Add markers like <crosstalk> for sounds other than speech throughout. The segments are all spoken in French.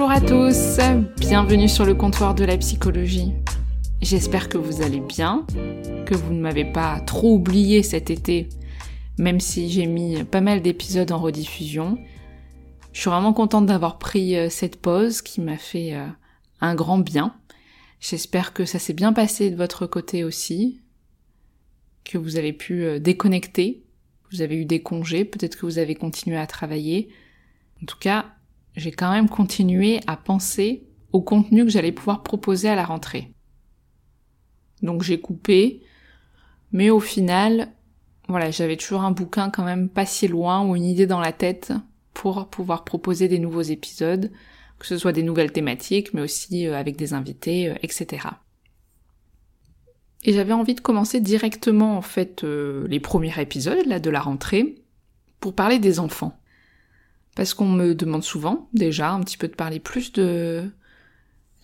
Bonjour à tous, bienvenue sur le comptoir de la psychologie. J'espère que vous allez bien, que vous ne m'avez pas trop oublié cet été, même si j'ai mis pas mal d'épisodes en rediffusion. Je suis vraiment contente d'avoir pris euh, cette pause qui m'a fait euh, un grand bien. J'espère que ça s'est bien passé de votre côté aussi, que vous avez pu euh, déconnecter, vous avez eu des congés, peut-être que vous avez continué à travailler. En tout cas, j'ai quand même continué à penser au contenu que j'allais pouvoir proposer à la rentrée. Donc j'ai coupé, mais au final, voilà, j'avais toujours un bouquin quand même pas si loin ou une idée dans la tête pour pouvoir proposer des nouveaux épisodes, que ce soit des nouvelles thématiques, mais aussi euh, avec des invités, euh, etc. Et j'avais envie de commencer directement en fait euh, les premiers épisodes là de la rentrée pour parler des enfants. Parce qu'on me demande souvent, déjà, un petit peu de parler plus de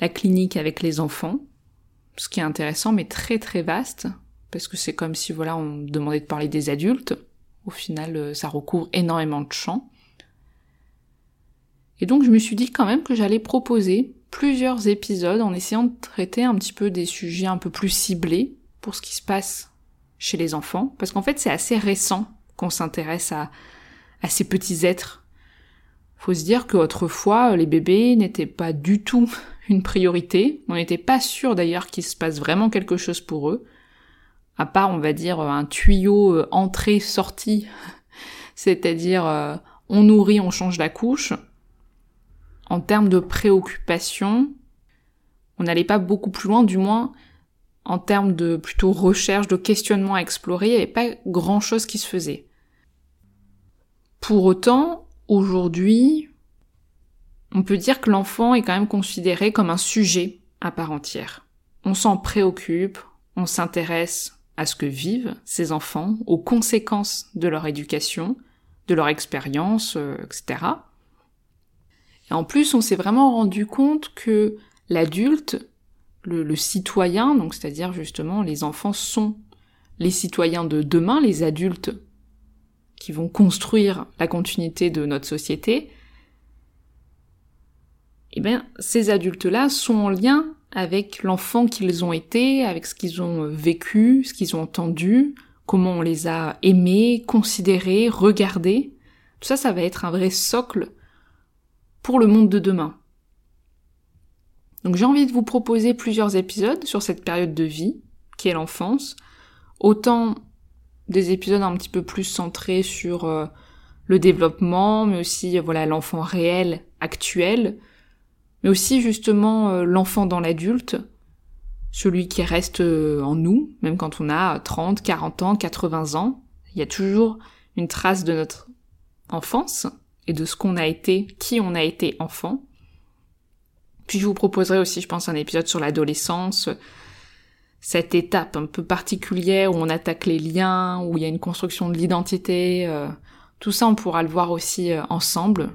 la clinique avec les enfants, ce qui est intéressant mais très très vaste, parce que c'est comme si voilà on demandait de parler des adultes. Au final, euh, ça recouvre énormément de champs. Et donc je me suis dit quand même que j'allais proposer plusieurs épisodes en essayant de traiter un petit peu des sujets un peu plus ciblés pour ce qui se passe chez les enfants, parce qu'en fait c'est assez récent qu'on s'intéresse à ces petits êtres faut se dire qu'autrefois, les bébés n'étaient pas du tout <laughs> une priorité. On n'était pas sûr d'ailleurs qu'il se passe vraiment quelque chose pour eux. À part, on va dire, un tuyau euh, entrée-sortie. <laughs> C'est-à-dire, euh, on nourrit, on change la couche. En termes de préoccupation, on n'allait pas beaucoup plus loin, du moins en termes de plutôt recherche, de questionnement à explorer, il n'y avait pas grand chose qui se faisait. Pour autant, aujourd'hui, on peut dire que l'enfant est quand même considéré comme un sujet à part entière. On s'en préoccupe, on s'intéresse à ce que vivent ces enfants, aux conséquences de leur éducation, de leur expérience, euh, etc. Et en plus, on s'est vraiment rendu compte que l'adulte, le, le, citoyen, donc c'est-à-dire justement les enfants sont les citoyens de demain, les adultes qui vont construire la continuité de notre société, eh bien, ces adultes-là sont en lien avec l'enfant qu'ils ont été, avec ce qu'ils ont vécu, ce qu'ils ont entendu, comment on les a aimés, considérés, regardés. Tout ça, ça va être un vrai socle pour le monde de demain. Donc j'ai envie de vous proposer plusieurs épisodes sur cette période de vie, qui est l'enfance, autant des épisodes un petit peu plus centrés sur euh, le développement, mais aussi euh, voilà l'enfant réel, actuel, mais aussi justement euh, l'enfant dans l'adulte, celui qui reste en nous, même quand on a 30, 40 ans, 80 ans, il y a toujours une trace de notre enfance et de ce qu'on a été, qui on a été enfant. Puis je vous proposerai aussi, je pense, un épisode sur l'adolescence, cette étape un peu particulière où on attaque les liens, où il y a une construction de l'identité. Euh, tout ça, on pourra le voir aussi euh, ensemble.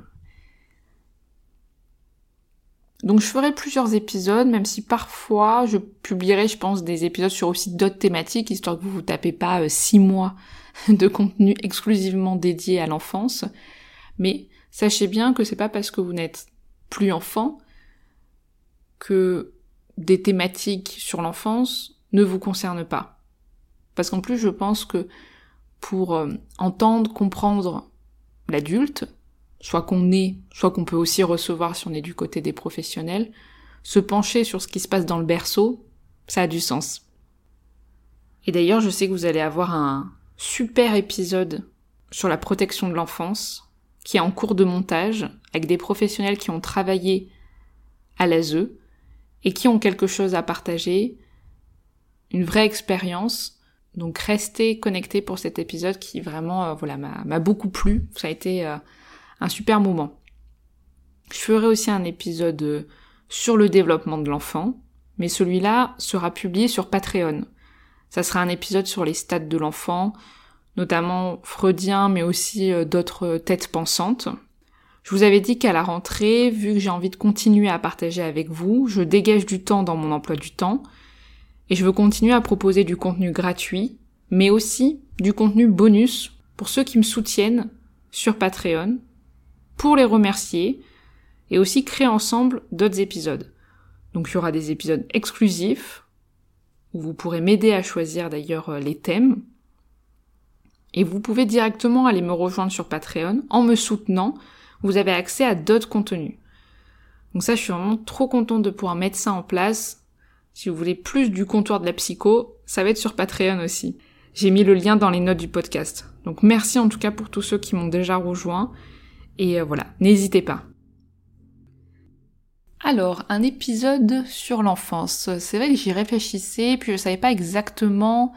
Donc je ferai plusieurs épisodes, même si parfois je publierai, je pense, des épisodes sur aussi d'autres thématiques, histoire que vous vous tapez pas euh, six mois <laughs> de contenu exclusivement dédié à l'enfance. Mais sachez bien que c'est pas parce que vous n'êtes plus enfant que des thématiques sur l'enfance ne vous concernent pas. Parce qu'en plus, je pense que pour euh, entendre, comprendre l'adulte, soit qu'on est, soit qu'on peut aussi recevoir si on est du côté des professionnels, se pencher sur ce qui se passe dans le berceau, ça a du sens. Et d'ailleurs, je sais que vous allez avoir un super épisode sur la protection de l'enfance, qui est en cours de montage, avec des professionnels qui ont travaillé à l'ASE et qui ont quelque chose à partager, une vraie expérience. Donc restez connectés pour cet épisode qui vraiment euh, voilà m'a beaucoup plu. Ça a été euh, un super moment. Je ferai aussi un épisode euh, sur le développement de l'enfant, mais celui-là sera publié sur Patreon. Ça sera un épisode sur les stades de l'enfant, notamment freudien, mais aussi d'autres têtes pensantes. Je vous avais dit qu'à la rentrée, vu que j'ai envie de continuer à partager avec vous, je dégage du temps dans mon emploi du temps, et je veux continuer à proposer du contenu gratuit, mais aussi du contenu bonus pour ceux qui me soutiennent sur Patreon, pour les remercier, et aussi créer ensemble d'autres épisodes. Donc il y aura des épisodes exclusifs, où vous pourrez m'aider à choisir d'ailleurs euh, les thèmes. Et vous pouvez directement aller me rejoindre sur Patreon en me soutenant. Vous avez accès à d'autres contenus. Donc ça, je suis vraiment trop contente de pouvoir mettre ça en place si vous voulez plus du comptoir de la psycho, ça va être sur Patreon aussi. J'ai mis le lien dans les notes du podcast. Donc merci en tout cas pour tous ceux qui m'ont déjà rejoint. Et euh, voilà, n'hésitez pas. Alors, un épisode sur l'enfance. C'est vrai que j'y réfléchissais, puis je savais pas exactement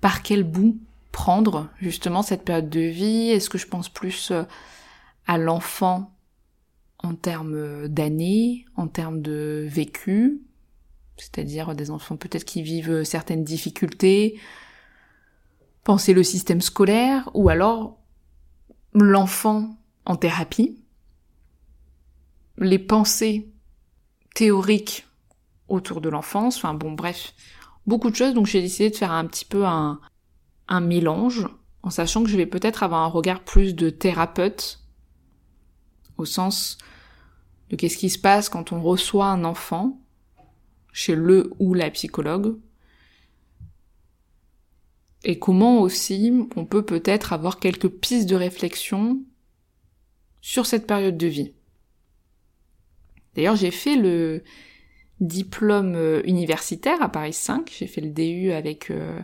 par quel bout prendre justement cette période de vie. Est-ce que je pense plus euh, à l'enfant en termes d'années, en termes de vécu, c'est-à-dire des enfants peut-être qui vivent certaines difficultés, penser le système scolaire, ou alors l'enfant en thérapie, les pensées théoriques autour de l'enfance, enfin bon bref, beaucoup de choses, donc j'ai décidé de faire un petit peu un, un mélange, en sachant que je vais peut-être avoir un regard plus de thérapeute, au sens de qu'est-ce qui se passe quand on reçoit un enfant, chez le ou la psychologue. Et comment aussi on peut peut-être avoir quelques pistes de réflexion sur cette période de vie. D'ailleurs, j'ai fait le diplôme euh, universitaire à Paris 5, j'ai fait le DU avec euh,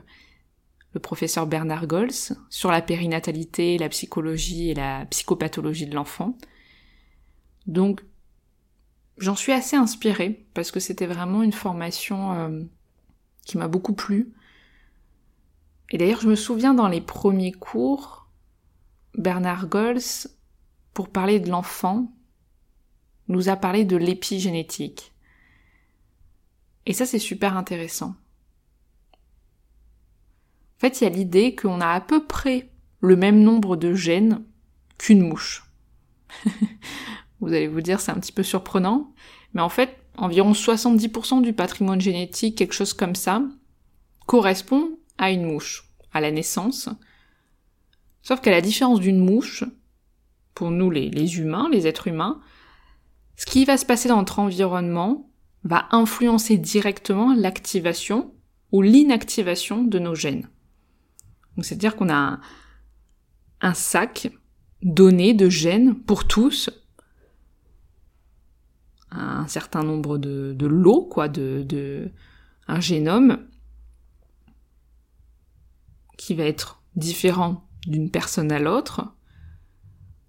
le professeur Bernard Gols sur la périnatalité, la psychologie et la psychopathologie de l'enfant. Donc J'en suis assez inspirée parce que c'était vraiment une formation euh, qui m'a beaucoup plu. Et d'ailleurs, je me souviens dans les premiers cours, Bernard Gols, pour parler de l'enfant, nous a parlé de l'épigénétique. Et ça, c'est super intéressant. En fait, il y a l'idée qu'on a à peu près le même nombre de gènes qu'une mouche. <laughs> Vous allez vous dire c'est un petit peu surprenant, mais en fait, environ 70% du patrimoine génétique, quelque chose comme ça, correspond à une mouche, à la naissance. Sauf qu'à la différence d'une mouche, pour nous les, humains, les êtres humains, ce qui va se passer dans notre environnement va influencer directement l'activation ou l'inactivation de nos gènes. Donc c'est-à-dire qu'on a un sac donné de gènes pour tous un certain nombre de, de lots, quoi, de, de un génome qui va être différent d'une personne à l'autre.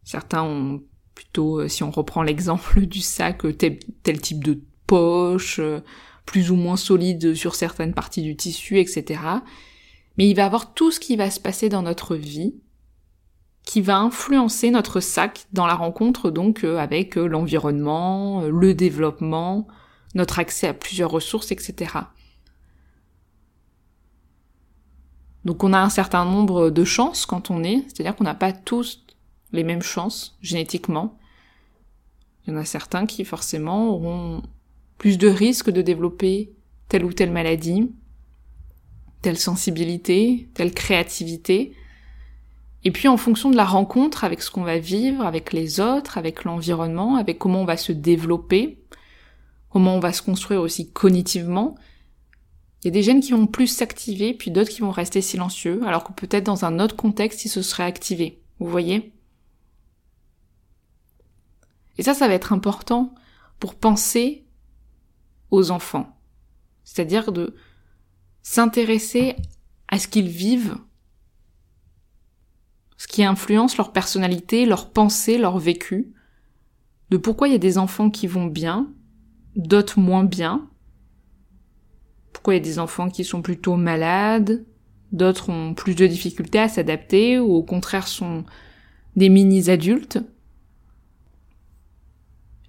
Certains ont plutôt, euh, si on reprend <laughs> l'exemple du sac, euh, tel, tel, type de poche, euh, plus ou moins solide sur certaines parties du tissu, etc. Mais il va avoir tout ce qui va se passer dans notre vie qui va influencer notre sac dans la rencontre donc euh, avec euh, l'environnement, euh, le développement, notre accès à plusieurs ressources, etc. Donc on a un certain nombre de chances quand on est, c'est-à-dire qu'on n'a pas tous les mêmes chances génétiquement. Il y en a certains qui forcément auront plus de risques de développer telle ou telle maladie, telle sensibilité, telle créativité, et puis en fonction de la rencontre avec ce qu'on va vivre, avec les autres, avec l'environnement, avec comment on va se développer, comment on va se construire aussi cognitivement, il y a des gènes qui vont plus s'activer, puis d'autres qui vont rester silencieux, alors que peut-être dans un autre contexte, ils se seraient activés. Vous voyez? Et ça, ça va être important pour penser aux enfants. C'est-à-dire de s'intéresser à ce qu'ils vivent ce qui influence leur personnalité, leur pensée, leur vécu, de pourquoi il y a des enfants qui vont bien, d'autres moins bien. Pourquoi il y a des enfants qui sont plutôt malades, d'autres ont plus de difficultés à s'adapter ou au contraire sont des mini-adultes.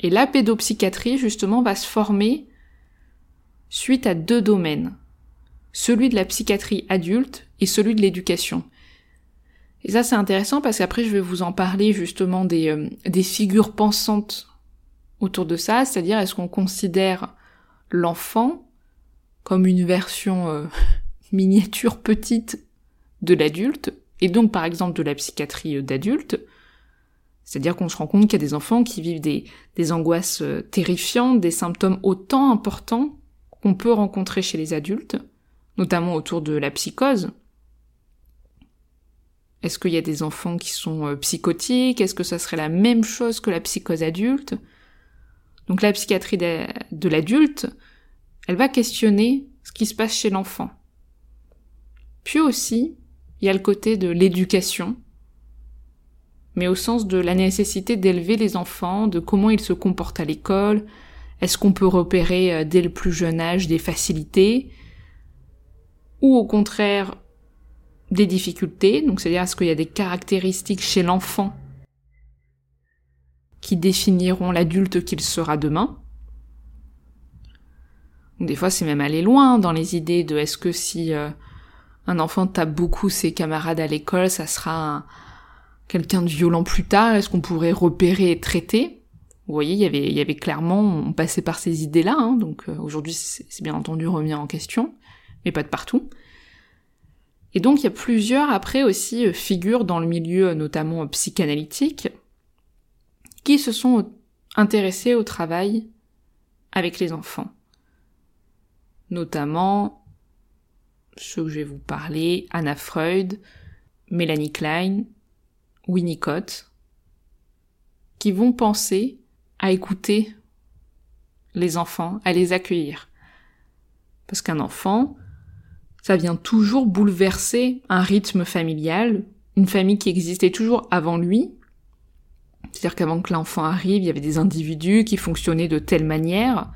Et la pédopsychiatrie, justement, va se former suite à deux domaines. Celui de la psychiatrie adulte et celui de l'éducation. Et ça, c'est intéressant parce qu'après, je vais vous en parler justement des, euh, des figures pensantes autour de ça, c'est-à-dire est-ce qu'on considère l'enfant comme une version euh, <laughs> miniature petite de l'adulte, et donc par exemple de la psychiatrie d'adulte, c'est-à-dire qu'on se rend compte qu'il y a des enfants qui vivent des, des angoisses euh, terrifiantes, des symptômes autant importants qu'on peut rencontrer chez les adultes, notamment autour de la psychose. Est-ce qu'il y a des enfants qui sont euh, psychotiques? Est-ce que ça serait la même chose que la psychose adulte? Donc la psychiatrie de l'adulte, elle va questionner ce qui se passe chez l'enfant. Puis aussi, il y a le côté de l'éducation, mais au sens de la nécessité d'élever les enfants, de comment ils se comportent à l'école, est-ce qu'on peut repérer euh, dès le plus jeune âge des facilités, ou au contraire des difficultés, donc c'est-à-dire est-ce qu'il y a des caractéristiques chez l'enfant qui définiront l'adulte qu'il sera demain. des fois c'est même aller loin dans les idées de est-ce que si euh, un enfant tape beaucoup ses camarades à l'école, ça sera quelqu'un de violent plus tard, est-ce qu'on pourrait repérer et traiter? Vous voyez, il y avait, il y avait clairement, on passait par ces idées-là, hein, donc euh, aujourd'hui c'est bien entendu remis en question, mais pas de partout. Et donc il y a plusieurs après aussi euh, figures dans le milieu notamment psychanalytique qui se sont intéressés au travail avec les enfants. Notamment ceux que je vais vous parler, Anna Freud, Mélanie Klein, Winnicott, qui vont penser à écouter les enfants, à les accueillir. Parce qu'un enfant, ça vient toujours bouleverser un rythme familial, une famille qui existait toujours avant lui. C'est-à-dire qu'avant que l'enfant arrive, il y avait des individus qui fonctionnaient de telle manière,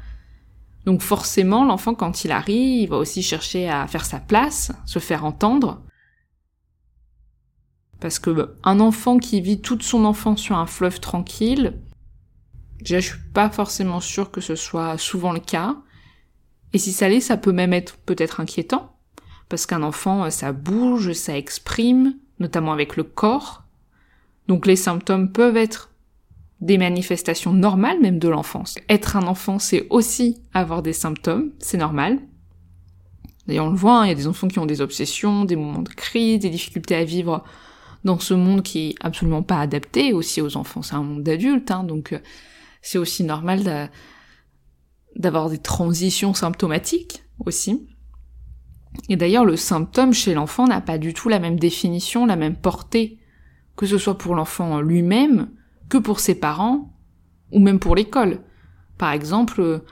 donc forcément, l'enfant, quand il arrive, il va aussi chercher à faire sa place, se faire entendre. Parce que un enfant qui vit toute son enfance sur un fleuve tranquille, déjà je suis pas forcément sûre que ce soit souvent le cas. Et si ça l'est, ça peut même être peut-être inquiétant. Parce qu'un enfant, ça bouge, ça exprime, notamment avec le corps. Donc les symptômes peuvent être des manifestations normales même de l'enfance. Être un enfant, c'est aussi avoir des symptômes, c'est normal. D'ailleurs, on le voit, hein, il y a des enfants qui ont des obsessions, des moments de crise, des difficultés à vivre dans ce monde qui est absolument pas adapté aussi aux enfants. C'est un monde d'adultes, hein, donc euh, c'est aussi normal d'avoir des transitions symptomatiques aussi. Et d'ailleurs, le symptôme chez l'enfant n'a pas du tout la même définition, la même portée, que ce soit pour l'enfant lui-même, que pour ses parents ou même pour l'école. Par exemple,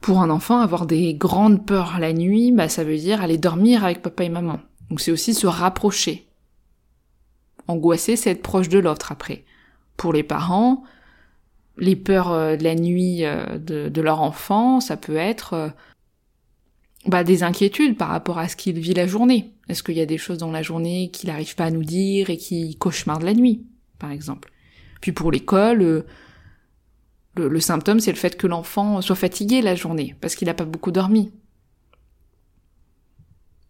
pour un enfant, avoir des grandes peurs la nuit, bah, ça veut dire aller dormir avec papa et maman. Donc c'est aussi se rapprocher. Angoisser, c'est être proche de l'autre après. Pour les parents, les peurs euh, de la nuit euh, de, leur enfant, ça peut être euh, bah, des inquiétudes par rapport à ce qu'il vit la journée. Est-ce qu'il y a des choses dans la journée qu'il n'arrive pas à nous dire et qui cauchemarde la nuit par exemple? Puis pour l'école, euh, le, symptôme, c'est le fait que l'enfant soit fatigué la journée, parce qu'il n'a pas beaucoup dormi.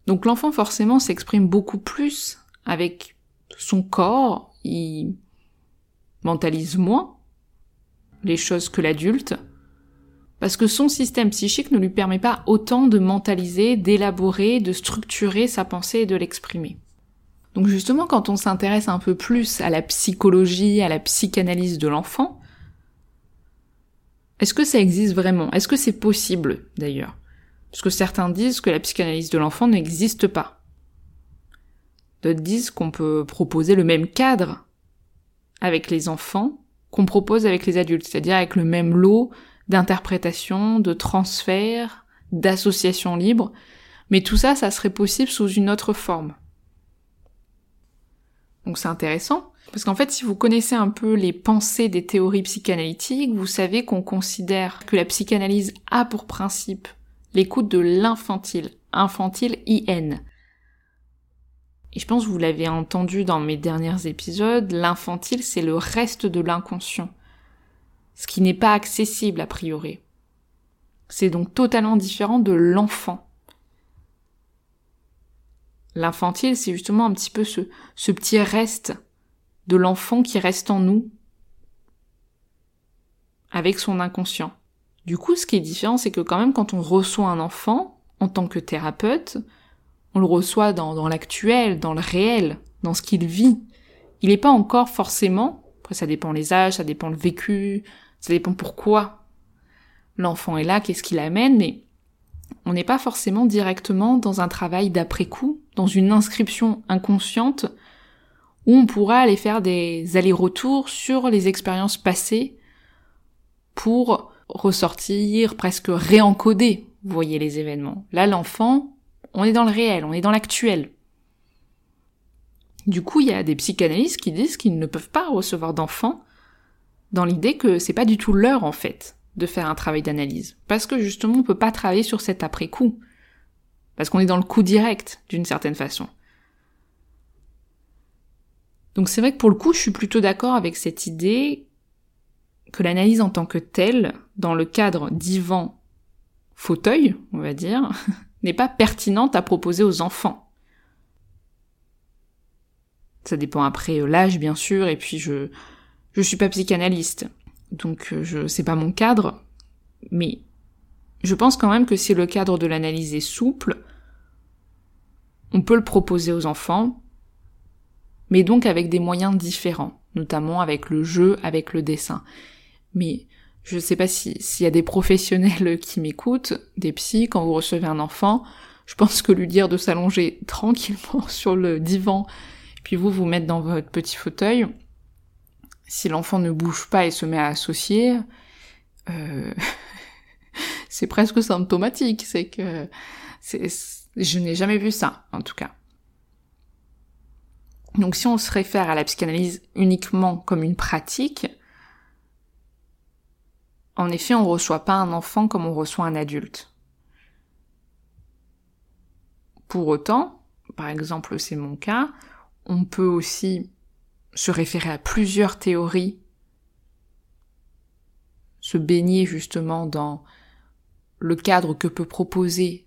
Donc l'enfant, forcément, s'exprime beaucoup plus avec son corps, il mentalise moins les choses que l'adulte, parce que son système psychique ne lui permet pas autant de mentaliser, d'élaborer, de structurer sa pensée et de l'exprimer. Donc justement, quand on s'intéresse un peu plus à la psychologie, à la psychanalyse de l'enfant, est-ce que ça existe vraiment? Est-ce que c'est possible d'ailleurs? Parce que certains disent que la psychanalyse de l'enfant n'existe pas. D'autres disent qu'on peut proposer le même cadre avec les enfants qu'on propose avec les adultes, c'est-à-dire avec le même lot d'interprétation, de transfert, d'association libre, mais tout ça, ça serait possible sous une autre forme. Donc c'est intéressant. Parce qu'en fait, si vous connaissez un peu les pensées des théories psychanalytiques, vous savez qu'on considère que la psychanalyse a pour principe l'écoute de l'infantile, infantile IN. Et je pense que vous l'avez entendu dans mes derniers épisodes, l'infantile c'est le reste de l'inconscient, ce qui n'est pas accessible a priori. C'est donc totalement différent de l'enfant. L'infantile, c'est justement un petit peu ce, petit reste de l'enfant qui reste en nous avec son inconscient. Du coup, ce qui est différent, c'est que quand même quand on reçoit un enfant en tant que thérapeute, on le reçoit dans, dans l'actuel, dans le réel, dans ce qu'il vit. Il n'est pas encore forcément, après ça dépend les âges, ça dépend le vécu, ça dépend pourquoi l'enfant est là, qu'est-ce qu'il amène, mais on n'est pas forcément directement dans un travail d'après-coup, dans une inscription inconsciente, où on pourra aller faire des allers-retours sur les expériences passées pour ressortir, presque réencoder, vous voyez les événements. Là, l'enfant, on est dans le réel, on est dans l'actuel. Du coup, il y a des psychanalystes qui disent qu'ils ne peuvent pas recevoir d'enfants dans l'idée que c'est pas du tout l'heure, en fait, de faire un travail d'analyse. Parce que justement, on peut pas travailler sur cet après-coup. Parce qu'on est dans le coup direct, d'une certaine façon. Donc c'est vrai que pour le coup, je suis plutôt d'accord avec cette idée que l'analyse en tant que telle, dans le cadre divan fauteuil, on va dire, <laughs> n'est pas pertinente à proposer aux enfants. Ça dépend après euh, l'âge, bien sûr, et puis je, je suis pas psychanalyste. Donc euh, je, c'est pas mon cadre. Mais je pense quand même que si le cadre de l'analyse est souple, on peut le proposer aux enfants, mais donc avec des moyens différents, notamment avec le jeu, avec le dessin. Mais je ne sais pas s'il y a des professionnels <laughs> qui m'écoutent, des psys, quand vous recevez un enfant, je pense que lui dire de s'allonger <laughs> tranquillement sur le divan, puis vous vous mettre dans votre petit fauteuil, si l'enfant ne bouge pas et se met à associer, euh, <laughs> c'est presque symptomatique. C'est que je n'ai jamais vu ça, en tout cas. Donc si on se réfère à la psychanalyse uniquement comme une pratique, en effet, on ne reçoit pas un enfant comme on reçoit un adulte. Pour autant, par exemple c'est mon cas, on peut aussi se référer à plusieurs théories, se baigner justement dans le cadre que peut proposer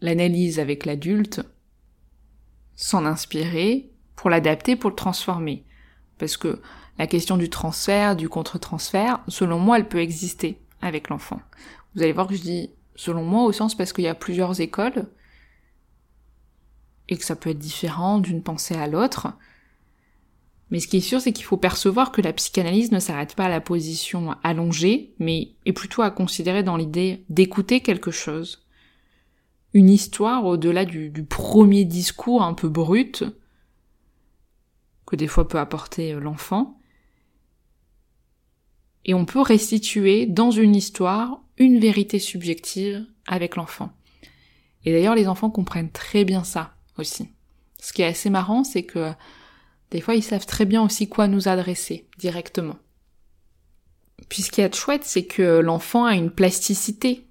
l'analyse avec l'adulte, s'en inspirer pour l'adapter, pour le transformer. Parce que la question du transfert, du contre-transfert, selon moi, elle peut exister avec l'enfant. Vous allez voir que je dis selon moi au sens parce qu'il y a plusieurs écoles et que ça peut être différent d'une pensée à l'autre. Mais ce qui est sûr, c'est qu'il faut percevoir que la psychanalyse ne s'arrête pas à la position allongée, mais est plutôt à considérer dans l'idée d'écouter quelque chose. Une histoire au-delà du, premier discours un peu brut que des fois peut apporter l'enfant, et on peut restituer dans une histoire une vérité subjective avec l'enfant. Et d'ailleurs, les enfants comprennent très bien ça aussi. Ce qui est assez marrant, c'est que des fois, ils savent très bien aussi quoi nous adresser directement. Puis ce qui est chouette, c'est que l'enfant a une plasticité,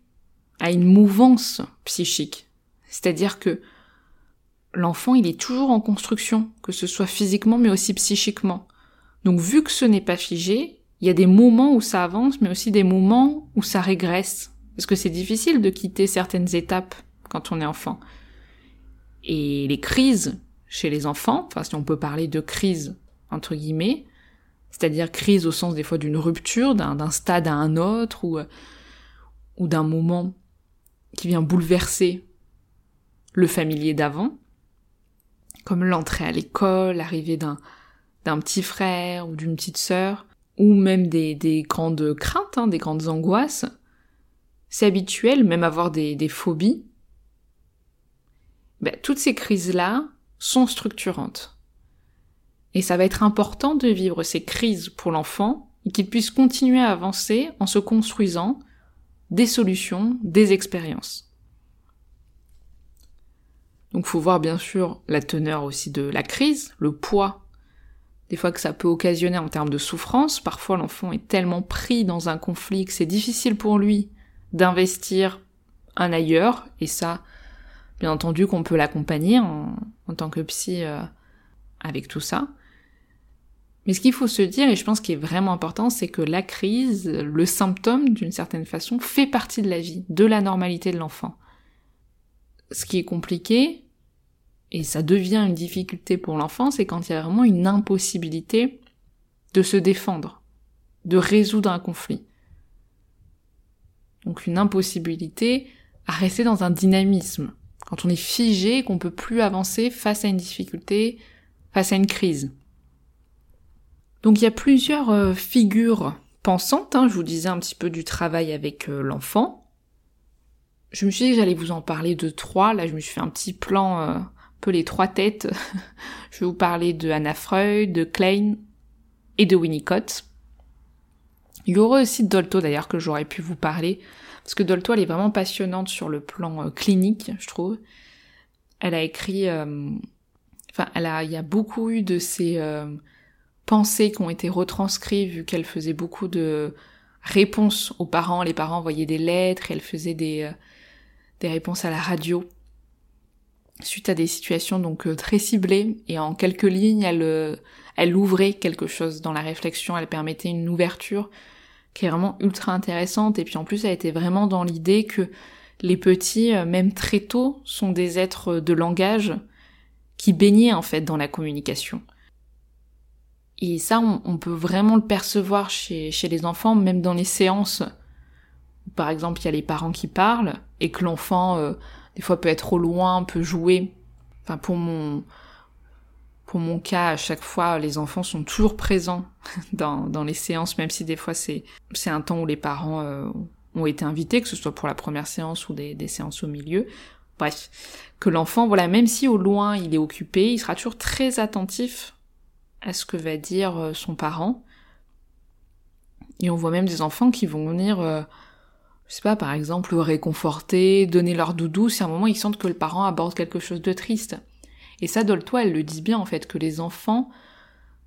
a une mouvance psychique. C'est-à-dire que l'enfant, il est toujours en construction, que ce soit physiquement mais aussi psychiquement. Donc vu que ce n'est pas figé, il y a des moments où ça avance, mais aussi des moments où ça régresse. Parce que c'est difficile de quitter certaines étapes quand on est enfant. Et les crises chez les enfants, enfin si on peut parler de crise entre guillemets, c'est-à-dire crise au sens des fois d'une rupture, d'un stade à un autre, ou, ou d'un moment qui vient bouleverser le familier d'avant, comme l'entrée à l'école, l'arrivée d'un d'un petit frère ou d'une petite sœur, ou même des, des grandes craintes, hein, des grandes angoisses, c'est habituel, même avoir des, des phobies, ben, toutes ces crises-là sont structurantes. Et ça va être important de vivre ces crises pour l'enfant et qu'il puisse continuer à avancer en se construisant des solutions, des expériences. Donc faut voir bien sûr la teneur aussi de la crise, le poids des fois que ça peut occasionner en termes de souffrance. Parfois l'enfant est tellement pris dans un conflit que c'est difficile pour lui d'investir un ailleurs, et ça, bien entendu qu'on peut l'accompagner en, tant que psy euh, avec tout ça. Mais ce qu'il faut se dire, et je pense qu'il est vraiment important, c'est que la crise, le symptôme d'une certaine façon, fait partie de la vie, de la normalité de l'enfant. Ce qui est compliqué, et ça devient une difficulté pour l'enfant, c'est quand il y a vraiment une impossibilité de se défendre, de résoudre un conflit. Donc une impossibilité à rester dans un dynamisme. Quand on est figé, qu'on peut plus avancer face à une difficulté, face à une crise. Donc il y a plusieurs euh, figures pensantes, hein. je vous disais un petit peu du travail avec euh, l'enfant. Je me suis dit que j'allais vous en parler de trois, là je me suis fait un petit plan euh, peu les trois têtes. <laughs> je vais vous parler de Anna Freud, de Klein et de Winnicott. Il y aura aussi Dolto d'ailleurs que j'aurais pu vous parler, parce que Dolto elle est vraiment passionnante sur le plan euh, clinique, je trouve. Elle a écrit, euh, enfin, elle a, il y a beaucoup eu de ces euh, pensées qui ont été retranscrites vu qu'elle faisait beaucoup de réponses aux parents. Les parents envoyaient des lettres et elle faisait des des réponses à la radio suite à des situations donc euh, très ciblées et en quelques lignes elle euh, elle ouvrait quelque chose dans la réflexion, elle permettait une ouverture qui est vraiment ultra intéressante et puis en plus elle était vraiment dans l'idée que les petits euh, même très tôt sont des êtres de langage qui baignaient en fait dans la communication. Et ça on, peut vraiment le percevoir chez, chez les enfants même dans les séances par exemple il y a les parents qui parlent et que l'enfant des fois peut être au loin, peut jouer. Enfin pour mon pour mon cas, à chaque fois, les enfants sont toujours présents <laughs> dans, les séances, même si des fois c'est un temps où les parents euh, ont été invités, que ce soit pour la première séance ou des, des séances au milieu. Bref, que l'enfant, voilà, même si au loin il est occupé, il sera toujours très attentif à ce que va dire euh, son parent. Et on voit même des enfants qui vont venir euh, je sais pas, par exemple, réconforter, donner leur doudou si à un moment ils sentent que le parent aborde quelque chose de triste. Et ça, Dolto, elle le dit bien en fait, que les enfants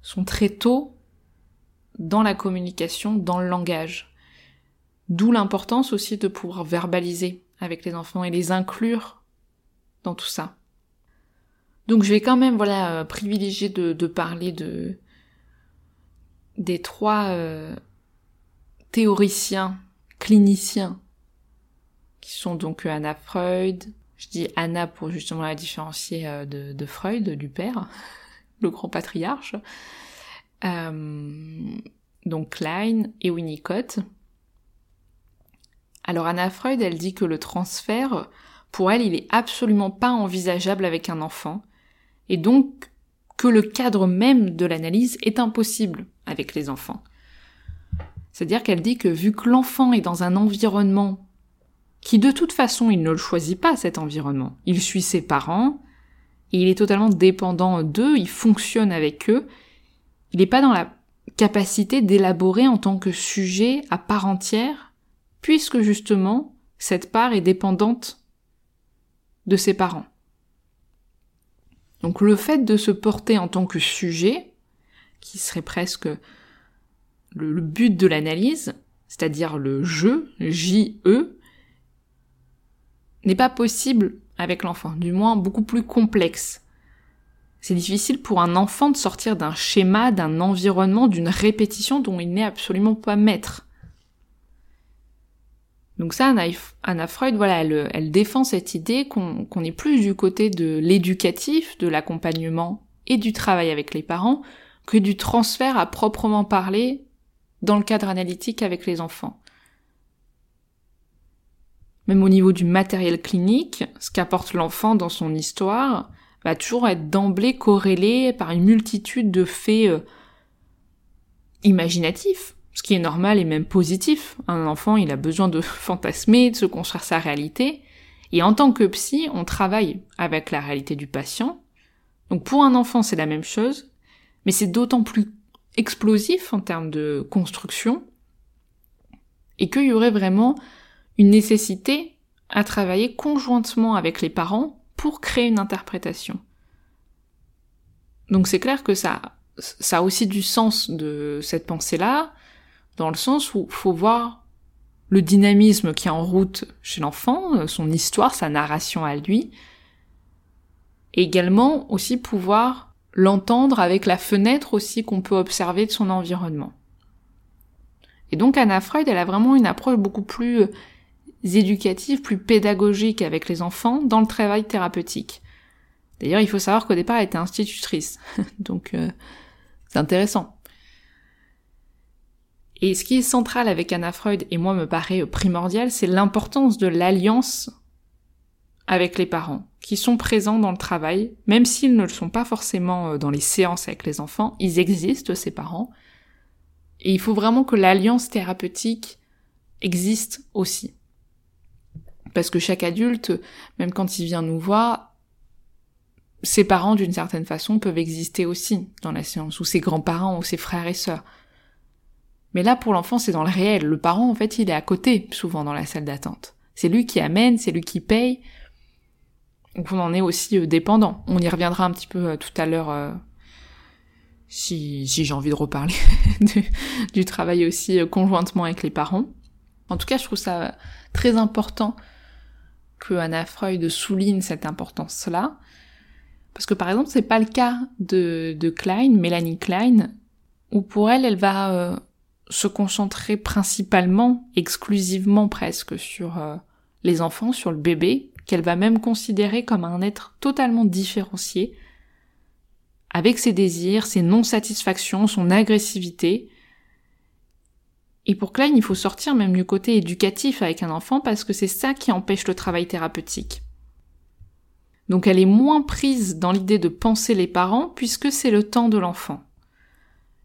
sont très tôt dans la communication, dans le langage. D'où l'importance aussi de pouvoir verbaliser avec les enfants et les inclure dans tout ça. Donc je vais quand même voilà euh, privilégier de, parler de des trois euh, théoriciens cliniciens, qui sont donc euh, Anna Freud. Je dis Anna pour justement la différencier euh, de, Freud, du père, <laughs> le grand patriarche. Euh, donc Klein et Winnicott. Alors Anna Freud, elle dit que le transfert, pour elle, il est absolument pas envisageable avec un enfant, et donc que le cadre même de l'analyse est impossible avec les enfants. C'est-à-dire qu'elle dit que vu que l'enfant est dans un environnement qui de toute façon il ne le choisit pas cet environnement, il suit ses parents, et il est totalement dépendant d'eux, il fonctionne avec eux, il n'est pas dans la capacité d'élaborer en tant que sujet à part entière, puisque justement cette part est dépendante de ses parents. Donc le fait de se porter en tant que sujet, qui serait presque le, but de l'analyse, c'est-à-dire le jeu, J-E, n'est pas possible avec l'enfant, du moins beaucoup plus complexe. C'est difficile pour un enfant de sortir d'un schéma, d'un environnement, d'une répétition dont il n'est absolument pas maître. Donc ça, Anna Freud, voilà, elle, défend cette idée qu'on est plus du côté de l'éducatif, de l'accompagnement et du travail avec les parents, que du transfert à proprement parler dans le cadre analytique avec les enfants. Même au niveau du matériel clinique, ce qu'apporte l'enfant dans son histoire va toujours être d'emblée corrélé par une multitude de faits euh, imaginatifs, ce qui est normal et même positif. Un enfant, il a besoin de <laughs> fantasmer, de se construire sa réalité. Et en tant que psy, on travaille avec la réalité du patient. Donc pour un enfant, c'est la même chose, mais c'est d'autant plus explosif en termes de construction, et qu'il y aurait vraiment une nécessité à travailler conjointement avec les parents pour créer une interprétation. Donc c'est clair que ça ça a aussi du sens de cette pensée-là, dans le sens où faut voir le dynamisme qui est en route chez l'enfant, son histoire, sa narration à lui, et également aussi pouvoir l'entendre avec la fenêtre aussi qu'on peut observer de son environnement. Et donc Anna Freud, elle a vraiment une approche beaucoup plus euh, éducative, plus pédagogique avec les enfants dans le travail thérapeutique. D'ailleurs, il faut savoir qu'au départ, elle était institutrice. <laughs> donc euh, c'est intéressant. Et ce qui est central avec Anna Freud, et moi me paraît primordial, c'est l'importance de l'alliance avec les parents, qui sont présents dans le travail, même s'ils ne le sont pas forcément euh, dans les séances avec les enfants, ils existent, ces parents, et il faut vraiment que l'alliance thérapeutique existe aussi. Parce que chaque adulte, même quand il vient nous voir, ses parents, d'une certaine façon, peuvent exister aussi dans la séance, ou ses grands-parents, ou ses frères et sœurs. Mais là, pour l'enfant, c'est dans le réel. Le parent, en fait, il est à côté, souvent, dans la salle d'attente. C'est lui qui amène, c'est lui qui paye. Donc on en est aussi euh, dépendant. On y reviendra un petit peu euh, tout à l'heure euh, si, j'ai envie de reparler <laughs> du, travail aussi conjointement avec les parents. En tout cas, je trouve ça très important que Anna Freud souligne cette importance-là. Parce que par exemple, c'est pas le cas de, de Klein, Mélanie Klein, où pour elle, elle va se concentrer principalement, exclusivement presque sur euh, les enfants, sur le bébé, qu'elle va même considérer comme un être totalement différencié, avec ses désirs, ses non-satisfactions, son agressivité. Et pour Klein, il faut sortir même du côté éducatif avec un enfant parce que c'est ça qui empêche le travail thérapeutique. Donc elle est moins prise dans l'idée de penser les parents puisque c'est le temps de l'enfant.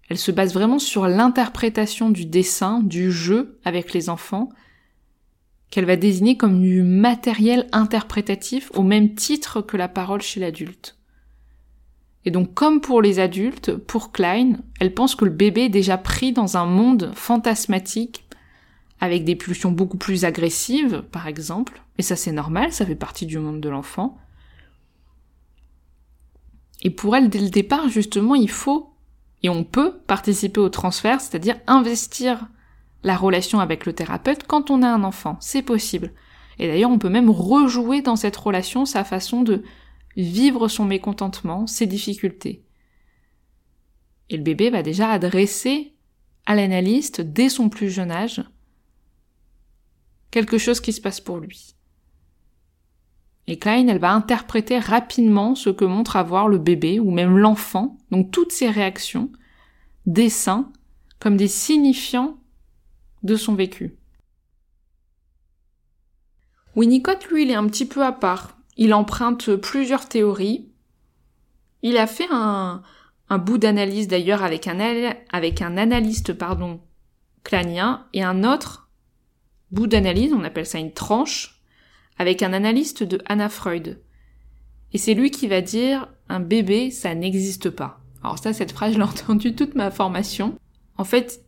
Elle se base vraiment sur l'interprétation du dessin, du jeu avec les enfants, qu'elle va désigner comme du matériel interprétatif au même titre que la parole chez l'adulte. Et donc comme pour les adultes, pour Klein, elle pense que le bébé est déjà pris dans un monde fantasmatique, avec des pulsions beaucoup plus agressives, par exemple, et ça c'est normal, ça fait partie du monde de l'enfant. Et pour elle, dès le départ, justement, il faut et on peut participer au transfert, c'est-à-dire investir la relation avec le thérapeute quand on a un enfant. C'est possible. Et d'ailleurs, on peut même rejouer dans cette relation sa façon de vivre son mécontentement, ses difficultés. Et le bébé va déjà adresser à l'analyste, dès son plus jeune âge, quelque chose qui se passe pour lui. Et Klein, elle va interpréter rapidement ce que montre avoir le bébé ou même l'enfant, donc toutes ses réactions, dessins, comme des signifiants de son vécu. Winnicott, lui, il est un petit peu à part. Il emprunte plusieurs théories. Il a fait un, bout d'analyse d'ailleurs avec un, avec un analyste pardon, clanien et un autre bout d'analyse, on appelle ça une tranche, avec un analyste de Anna Freud. Et c'est lui qui va dire un bébé, ça n'existe pas. Alors ça, cette phrase, je l'ai entendue toute ma formation. En fait,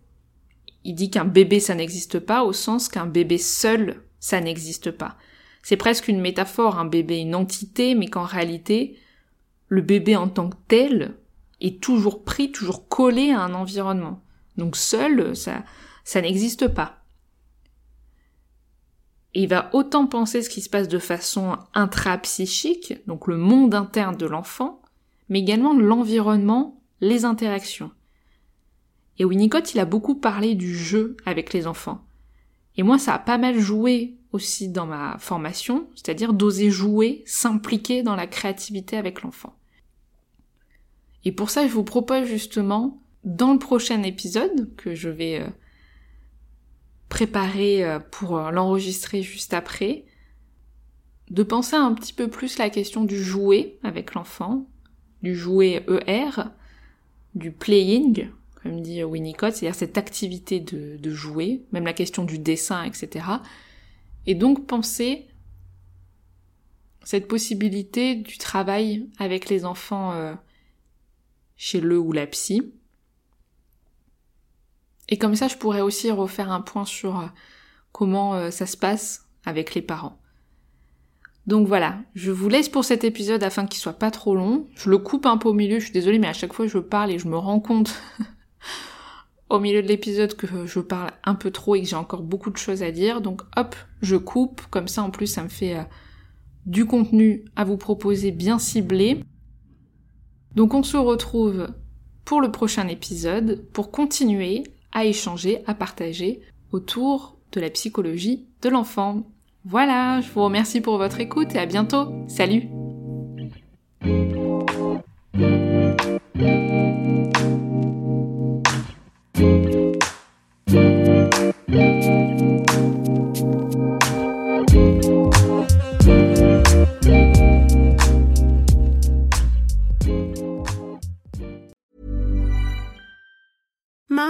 il dit qu'un bébé, ça n'existe pas au sens qu'un bébé seul, ça n'existe pas. C'est presque une métaphore, un bébé, une entité, mais qu'en réalité, le bébé en tant que tel est toujours pris, toujours collé à un environnement. Donc seul, ça, ça n'existe pas il va autant penser ce qui se passe de façon intrapsychique, donc le monde interne de l'enfant, mais également l'environnement, les interactions. Et Winnicott, il a beaucoup parlé du jeu avec les enfants. Et moi, ça a pas mal joué aussi dans ma formation, c'est-à-dire d'oser jouer, s'impliquer dans la créativité avec l'enfant. Et pour ça, je vous propose justement, dans le prochain épisode, que je vais euh, préparer euh, pour euh, l'enregistrer juste après, de penser un petit peu plus la question du jouet avec l'enfant, du jouet ER, du playing, comme dit Winnicott, c'est-à-dire cette activité de, de jouer, même la question du dessin, etc. Et donc penser cette possibilité du travail avec les enfants euh, chez le ou la psy, et comme ça, je pourrais aussi refaire un point sur euh, comment euh, ça se passe avec les parents. Donc voilà, je vous laisse pour cet épisode afin qu'il soit pas trop long. Je le coupe un peu au milieu, je suis désolée, mais à chaque fois je parle et je me rends compte <laughs> au milieu de l'épisode que je parle un peu trop et que j'ai encore beaucoup de choses à dire. Donc hop, je coupe, comme ça en plus ça me fait euh, du contenu à vous proposer bien ciblé. Donc on se retrouve pour le prochain épisode pour continuer à échanger, à partager autour de la psychologie de l'enfant. Voilà, je vous remercie pour votre écoute et à bientôt. Salut